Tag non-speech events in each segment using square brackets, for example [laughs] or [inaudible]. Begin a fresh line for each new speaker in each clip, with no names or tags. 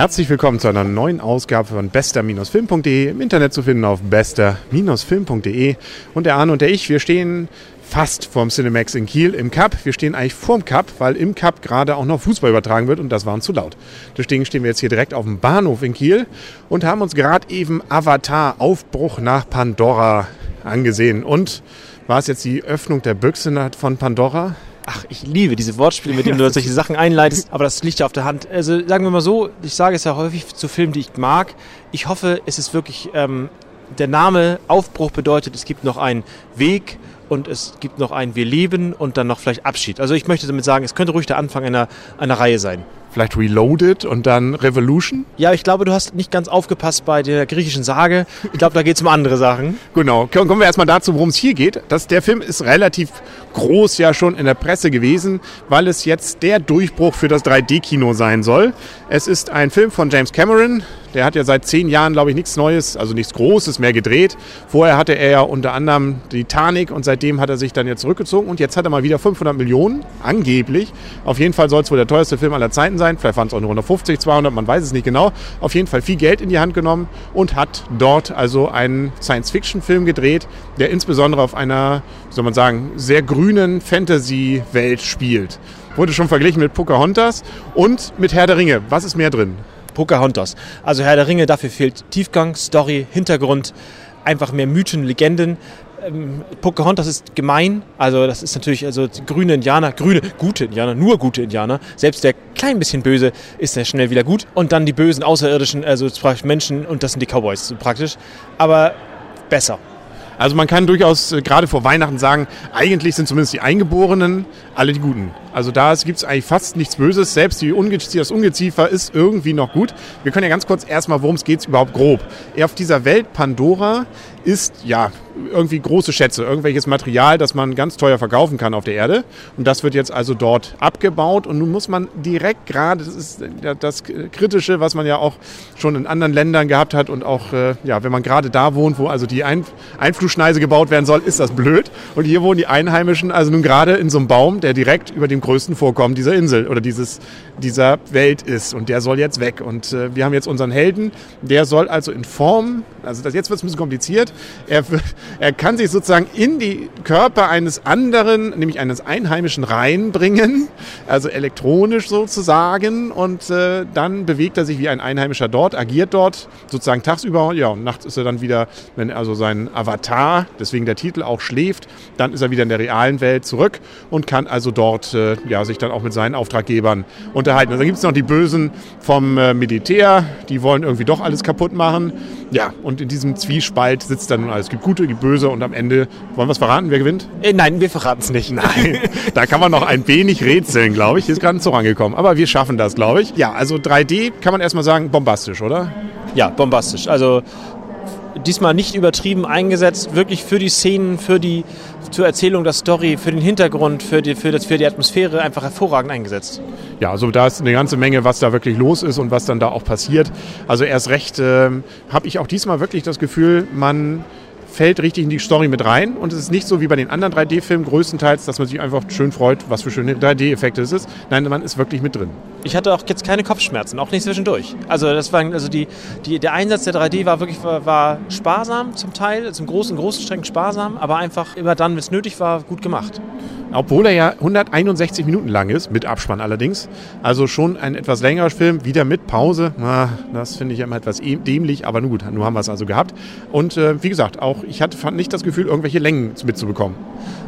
Herzlich willkommen zu einer neuen Ausgabe von bester-film.de, im Internet zu finden auf bester-film.de. Und der Arne und der ich, wir stehen fast vorm Cinemax in Kiel im Cup. Wir stehen eigentlich vorm Cup, weil im Cup gerade auch noch Fußball übertragen wird und das war uns zu laut. Deswegen stehen wir jetzt hier direkt auf dem Bahnhof in Kiel und haben uns gerade eben Avatar Aufbruch nach Pandora angesehen. Und war es jetzt die Öffnung der Büchse von Pandora?
Ach, ich liebe diese Wortspiele, mit denen du solche Sachen einleitest, aber das liegt ja auf der Hand. Also sagen wir mal so, ich sage es ja häufig zu Filmen, die ich mag. Ich hoffe, es ist wirklich, ähm, der Name Aufbruch bedeutet, es gibt noch einen Weg und es gibt noch ein Wir leben und dann noch vielleicht Abschied. Also ich möchte damit sagen, es könnte ruhig der Anfang einer, einer Reihe sein.
Vielleicht Reloaded und dann Revolution?
Ja, ich glaube, du hast nicht ganz aufgepasst bei der griechischen Sage. Ich glaube, da geht es um andere Sachen.
Genau. Kommen wir erstmal dazu, worum es hier geht. Das, der Film ist relativ groß ja schon in der Presse gewesen, weil es jetzt der Durchbruch für das 3D-Kino sein soll. Es ist ein Film von James Cameron, der hat ja seit zehn Jahren, glaube ich, nichts Neues, also nichts Großes mehr gedreht. Vorher hatte er ja unter anderem Titanic und seitdem hat er sich dann ja zurückgezogen und jetzt hat er mal wieder 500 Millionen, angeblich. Auf jeden Fall soll es wohl der teuerste Film aller Zeiten sein. Vielleicht waren es auch nur 150, 200, man weiß es nicht genau. Auf jeden Fall viel Geld in die Hand genommen und hat dort also einen Science-Fiction-Film gedreht, der insbesondere auf einer, soll man sagen, sehr grünen Fantasy-Welt spielt. Wurde schon verglichen mit Pocahontas und mit Herr der Ringe. Was ist mehr drin?
Pocahontas. Also Herr der Ringe, dafür fehlt Tiefgang, Story, Hintergrund, einfach mehr Mythen, Legenden. Ähm, Pocahontas ist gemein, also das ist natürlich also grüne Indianer, grüne, gute Indianer, nur gute Indianer. Selbst der klein bisschen böse ist ja schnell wieder gut. Und dann die bösen Außerirdischen, also Menschen und das sind die Cowboys praktisch. Aber besser.
Also man kann durchaus äh, gerade vor Weihnachten sagen, eigentlich sind zumindest die Eingeborenen alle die Guten. Also da gibt es eigentlich fast nichts Böses. Selbst die Ungeziefer, das Ungeziefer ist irgendwie noch gut. Wir können ja ganz kurz erstmal, worum es geht, überhaupt grob. Auf dieser Welt Pandora ist ja irgendwie große Schätze, irgendwelches Material, das man ganz teuer verkaufen kann auf der Erde. Und das wird jetzt also dort abgebaut. Und nun muss man direkt gerade, das ist das Kritische, was man ja auch schon in anderen Ländern gehabt hat und auch, äh, ja, wenn man gerade da wohnt, wo also die Ein Einflugschneise gebaut werden soll, ist das blöd. Und hier wohnen die Einheimischen also nun gerade in so einem Baum, der direkt über dem größten Vorkommen dieser Insel oder dieses, dieser Welt ist. Und der soll jetzt weg. Und äh, wir haben jetzt unseren Helden, der soll also in Form, also das, jetzt wird es ein bisschen kompliziert, er, er kann sich sozusagen in die Körper eines anderen, nämlich eines Einheimischen reinbringen, also elektronisch sozusagen. Und äh, dann bewegt er sich wie ein Einheimischer dort, agiert dort sozusagen tagsüber. Ja, und nachts ist er dann wieder, wenn also sein Avatar, deswegen der Titel auch schläft, dann ist er wieder in der realen Welt zurück und kann also dort äh, ja, sich dann auch mit seinen Auftraggebern unterhalten. Und dann gibt es noch die Bösen vom äh, Militär, die wollen irgendwie doch alles kaputt machen. Ja, und in diesem Zwiespalt sitzt dann nun alles. Es gibt gute, es gibt böse und am Ende, wollen wir es verraten, wer gewinnt?
Äh, nein, wir verraten es nicht.
Nein, da kann man noch ein wenig rätseln, glaube ich. Hier ist gerade ein Zug angekommen. Aber wir schaffen das, glaube ich. Ja, also 3D kann man erstmal sagen, bombastisch, oder?
Ja, bombastisch. Also diesmal nicht übertrieben eingesetzt, wirklich für die Szenen, für die zur Erzählung der Story, für den Hintergrund, für die, für, das, für die Atmosphäre einfach hervorragend eingesetzt.
Ja, also da ist eine ganze Menge, was da wirklich los ist und was dann da auch passiert. Also erst recht äh, habe ich auch diesmal wirklich das Gefühl, man fällt richtig in die Story mit rein. Und es ist nicht so wie bei den anderen 3D-Filmen größtenteils, dass man sich einfach schön freut, was für schöne 3D-Effekte es ist. Nein, man ist wirklich mit drin.
Ich hatte auch jetzt keine Kopfschmerzen, auch nicht zwischendurch. Also das war, also die, die, der Einsatz der 3D war wirklich war, war sparsam zum Teil, zum großen, großen Strecken sparsam, aber einfach immer dann, wenn es nötig war, gut gemacht.
Obwohl er ja 161 Minuten lang ist, mit Abspann allerdings. Also schon ein etwas längerer Film, wieder mit Pause. Na, das finde ich immer etwas e-, dämlich, aber nun gut, nur haben wir es also gehabt. Und äh, wie gesagt, auch ich hatte, nicht das Gefühl, irgendwelche Längen mitzubekommen.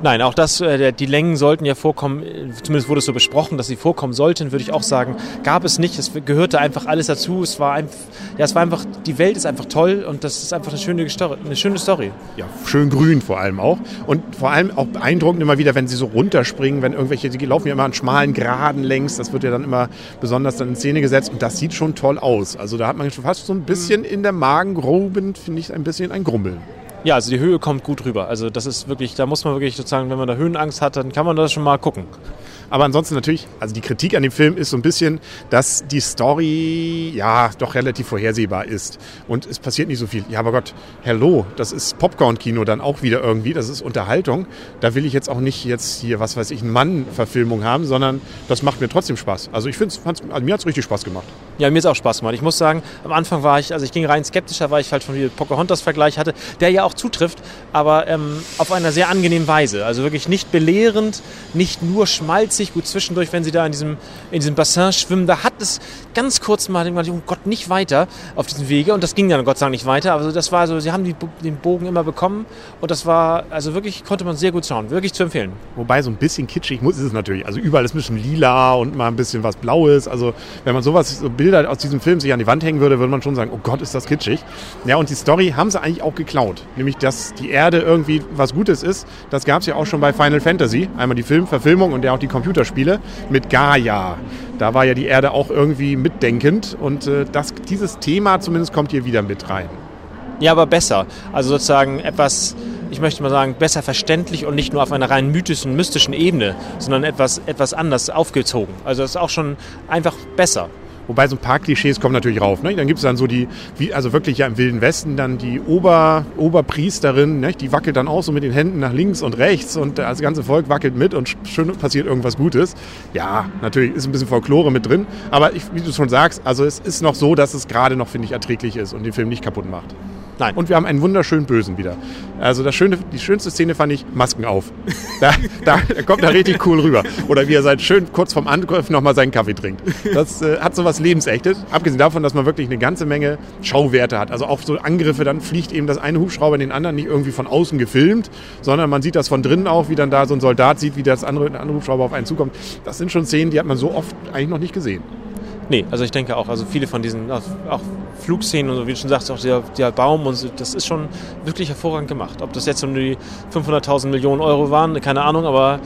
Nein, auch das, äh, die Längen sollten ja vorkommen, zumindest wurde es so besprochen, dass sie vorkommen sollten, würde ich auch sagen. Gab es nicht, es gehörte einfach alles dazu. Es war, ein, ja, es war einfach, die Welt ist einfach toll und das ist einfach eine schöne, eine schöne Story.
Ja, schön grün vor allem auch. Und vor allem auch beeindruckend immer wieder, wenn sie so runterspringen, wenn irgendwelche, die laufen ja immer an schmalen Graden längs, das wird ja dann immer besonders dann in Szene gesetzt und das sieht schon toll aus. Also da hat man schon fast so ein bisschen in der Magengroben, finde ich, ein bisschen ein Grummeln.
Ja, also die Höhe kommt gut rüber. Also das ist wirklich, da muss man wirklich sozusagen, wenn man da Höhenangst hat, dann kann man das schon mal gucken.
Aber ansonsten natürlich, also die Kritik an dem Film ist so ein bisschen, dass die Story ja doch relativ vorhersehbar ist. Und es passiert nicht so viel. Ja, aber Gott, hello, das ist Popcorn-Kino dann auch wieder irgendwie, das ist Unterhaltung. Da will ich jetzt auch nicht jetzt hier, was weiß ich, eine Mann-Verfilmung haben, sondern das macht mir trotzdem Spaß. Also ich finde also mir hat es richtig Spaß gemacht.
Ja, mir ist auch Spaß gemacht. Ich muss sagen, am Anfang war ich, also ich ging rein skeptischer, weil ich halt schon wieder Pocahontas-Vergleich hatte, der ja auch zutrifft, aber ähm, auf einer sehr angenehmen Weise. Also wirklich nicht belehrend, nicht nur schmalzig, gut zwischendurch, wenn sie da in diesem, in diesem Bassin schwimmen. Da hat es ganz kurz mal, oh Gott, nicht weiter auf diesem Wege und das ging dann Gott sei Dank nicht weiter. Aber das war so, sie haben die, den Bogen immer bekommen und das war, also wirklich konnte man sehr gut schauen, wirklich zu empfehlen.
Wobei so ein bisschen kitschig muss ist es natürlich. Also überall ist ein bisschen lila und mal ein bisschen was Blaues. Also wenn man sowas, so Bilder aus diesem Film sich an die Wand hängen würde, würde man schon sagen, oh Gott, ist das kitschig. Ja, und die Story haben sie eigentlich auch geklaut. Nämlich, dass die Erde irgendwie was Gutes ist. Das gab es ja auch schon bei Final Fantasy. Einmal die Filmverfilmung und ja auch die Computerspiele mit Gaia. Da war ja die Erde auch irgendwie mitdenkend und äh, das, dieses Thema zumindest kommt hier wieder mit rein.
Ja, aber besser. Also sozusagen etwas, ich möchte mal sagen, besser verständlich und nicht nur auf einer rein mythischen, mystischen Ebene, sondern etwas, etwas anders aufgezogen. Also das ist auch schon einfach besser.
Wobei so ein paar Klischees kommen natürlich rauf. Ne? Dann gibt es dann so die, wie, also wirklich ja im Wilden Westen, dann die Ober, Oberpriesterin, ne? die wackelt dann auch so mit den Händen nach links und rechts und das ganze Volk wackelt mit und schön passiert irgendwas Gutes. Ja, natürlich ist ein bisschen Folklore mit drin, aber ich, wie du schon sagst, also es ist noch so, dass es gerade noch, finde ich, erträglich ist und den Film nicht kaputt macht. Nein. Und wir haben einen wunderschönen Bösen wieder. Also das Schöne, die schönste Szene fand ich Masken auf. Da, [laughs] da, da kommt er richtig cool rüber. Oder wie er seit schön kurz vorm Angriff nochmal seinen Kaffee trinkt. Das äh, hat so was Lebensechtes. Abgesehen davon, dass man wirklich eine ganze Menge Schauwerte hat. Also auch so Angriffe, dann fliegt eben das eine Hubschrauber in den anderen nicht irgendwie von außen gefilmt, sondern man sieht das von drinnen auch, wie dann da so ein Soldat sieht, wie das andere, der andere Hubschrauber auf einen zukommt. Das sind schon Szenen, die hat man so oft eigentlich noch nicht gesehen.
Nee, also ich denke auch, also viele von diesen auch, Flugszenen und so, wie du schon sagst, auch der, der Baum und so, das ist schon wirklich hervorragend gemacht. Ob das jetzt um die 500.000 Millionen Euro waren, keine Ahnung, aber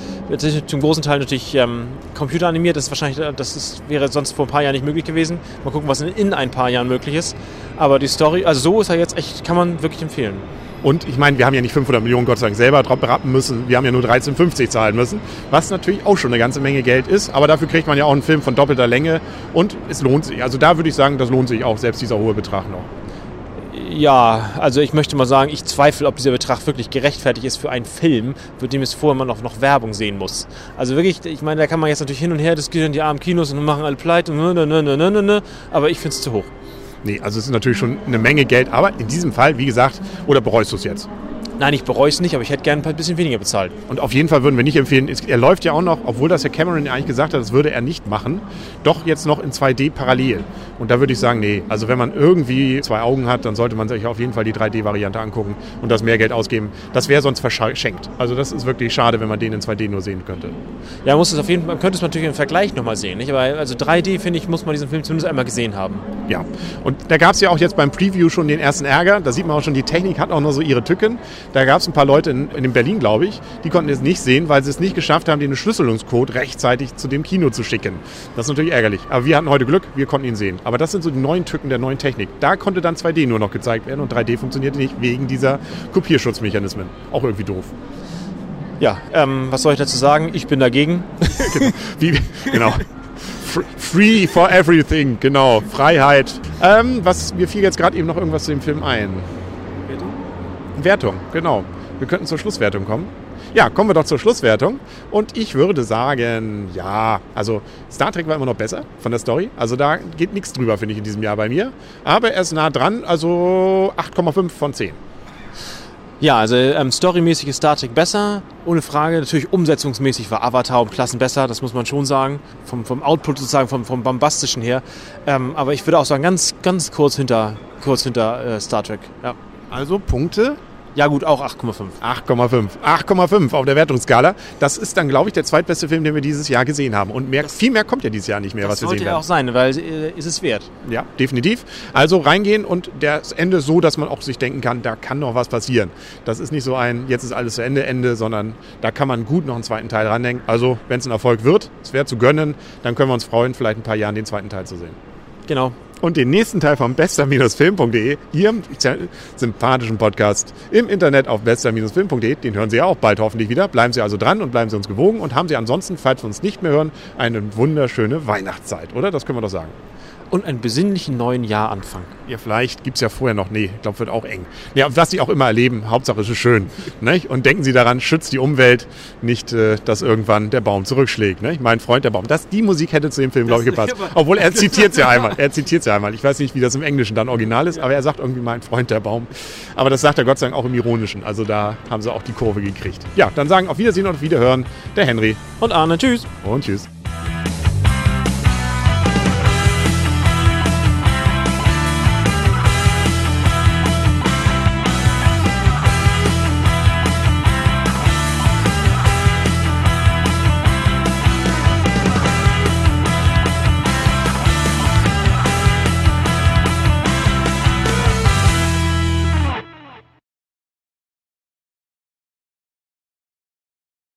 zum großen Teil natürlich ähm, computeranimiert, das ist wahrscheinlich, das ist, wäre sonst vor ein paar Jahren nicht möglich gewesen. Mal gucken, was in, in ein paar Jahren möglich ist. Aber die Story, also so ist er jetzt echt, kann man wirklich empfehlen.
Und ich meine, wir haben ja nicht 500 Millionen Gott sei Dank selber drauf berappen müssen. Wir haben ja nur 13,50 zahlen müssen, was natürlich auch schon eine ganze Menge Geld ist. Aber dafür kriegt man ja auch einen Film von doppelter Länge und es lohnt sich. Also da würde ich sagen, das lohnt sich auch, selbst dieser hohe Betrag noch.
Ja, also ich möchte mal sagen, ich zweifle, ob dieser Betrag wirklich gerechtfertigt ist für einen Film, für den es vorher man noch, noch Werbung sehen muss. Also wirklich, ich meine, da kann man jetzt natürlich hin und her diskutieren, die armen Kinos und machen alle pleite und ne, ne, ne, ne, ne, ne, aber ich finde es zu hoch.
Nee, also es ist natürlich schon eine Menge Geld, aber in diesem Fall, wie gesagt, oder bereust du es jetzt?
Nein, ich bereue es nicht, aber ich hätte gerne ein bisschen weniger bezahlt.
Und auf jeden Fall würden wir nicht empfehlen, er läuft ja auch noch, obwohl das Herr Cameron eigentlich gesagt hat, das würde er nicht machen, doch jetzt noch in 2D parallel. Und da würde ich sagen, nee, also wenn man irgendwie zwei Augen hat, dann sollte man sich auf jeden Fall die 3D-Variante angucken und das mehr Geld ausgeben. Das wäre sonst verschenkt. Also das ist wirklich schade, wenn man den in 2D nur sehen könnte.
Ja, muss es auf jeden Fall, man könnte es natürlich im Vergleich nochmal sehen, nicht? Aber also 3D, finde ich, muss man diesen Film zumindest einmal gesehen haben.
Ja, und da gab es ja auch jetzt beim Preview schon den ersten Ärger. Da sieht man auch schon, die Technik hat auch noch so ihre Tücken. Da gab es ein paar Leute in, in Berlin, glaube ich, die konnten es nicht sehen, weil sie es nicht geschafft haben, den Verschlüsselungscode rechtzeitig zu dem Kino zu schicken. Das ist natürlich ärgerlich. Aber wir hatten heute Glück, wir konnten ihn sehen. Aber das sind so die neuen Tücken der neuen Technik. Da konnte dann 2D nur noch gezeigt werden und 3D funktionierte nicht wegen dieser Kopierschutzmechanismen. Auch irgendwie doof.
Ja, ähm, was soll ich dazu sagen? Ich bin dagegen. [laughs]
genau. Wie, genau. Free for everything, genau. Freiheit. Ähm, was, mir fiel jetzt gerade eben noch irgendwas zu dem Film ein. Wertung, genau. Wir könnten zur Schlusswertung kommen. Ja, kommen wir doch zur Schlusswertung. Und ich würde sagen, ja, also Star Trek war immer noch besser von der Story. Also da geht nichts drüber, finde ich, in diesem Jahr bei mir. Aber er ist nah dran, also 8,5 von 10.
Ja, also ähm, storymäßig ist Star Trek besser, ohne Frage. Natürlich umsetzungsmäßig war Avatar um Klassen besser, das muss man schon sagen. Vom, vom Output sozusagen, vom, vom Bombastischen her. Ähm, aber ich würde auch sagen, ganz, ganz kurz hinter, kurz hinter äh, Star Trek. Ja.
Also Punkte
ja gut, auch 8,5.
8,5. 8,5 auf der Wertungsskala. Das ist dann, glaube ich, der zweitbeste Film, den wir dieses Jahr gesehen haben. Und mehr, viel mehr kommt ja dieses Jahr nicht mehr, was wir sehen werden.
Das sollte ja auch sein, weil äh, ist es wert.
Ja, definitiv. Also reingehen und das Ende so, dass man auch sich denken kann, da kann noch was passieren. Das ist nicht so ein, jetzt ist alles zu Ende, Ende, sondern da kann man gut noch einen zweiten Teil randenken. Also, wenn es ein Erfolg wird, es wäre zu gönnen, dann können wir uns freuen, vielleicht ein paar Jahren den zweiten Teil zu sehen.
Genau
und den nächsten Teil vom bester-film.de, Ihrem sympathischen Podcast im Internet auf bester-film.de. Den hören Sie ja auch bald hoffentlich wieder. Bleiben Sie also dran und bleiben Sie uns gewogen und haben Sie ansonsten, falls wir uns nicht mehr hören, eine wunderschöne Weihnachtszeit, oder? Das können wir doch sagen.
Und einen besinnlichen neuen Jahranfang.
Ja, vielleicht gibt es ja vorher noch, nee, ich glaube, wird auch eng. Ja, was Sie auch immer erleben, Hauptsache es ist schön. [laughs] Nicht? Und denken Sie daran, schützt die Umwelt, nicht, äh, dass irgendwann der Baum zurückschlägt. Nicht? Mein Freund, der Baum. Das, die Musik hätte zu dem Film, glaube ich, gepasst. [laughs] Obwohl er [laughs] zitiert es ja einmal. Er zitiert es ja einmal. Ich weiß nicht, wie das im Englischen dann original ist, aber er sagt irgendwie mein Freund, der Baum. Aber das sagt er Gott sei Dank auch im Ironischen. Also da haben sie auch die Kurve gekriegt. Ja, dann sagen auf Wiedersehen und auf Wiederhören der Henry.
Und Arne, tschüss.
Und tschüss.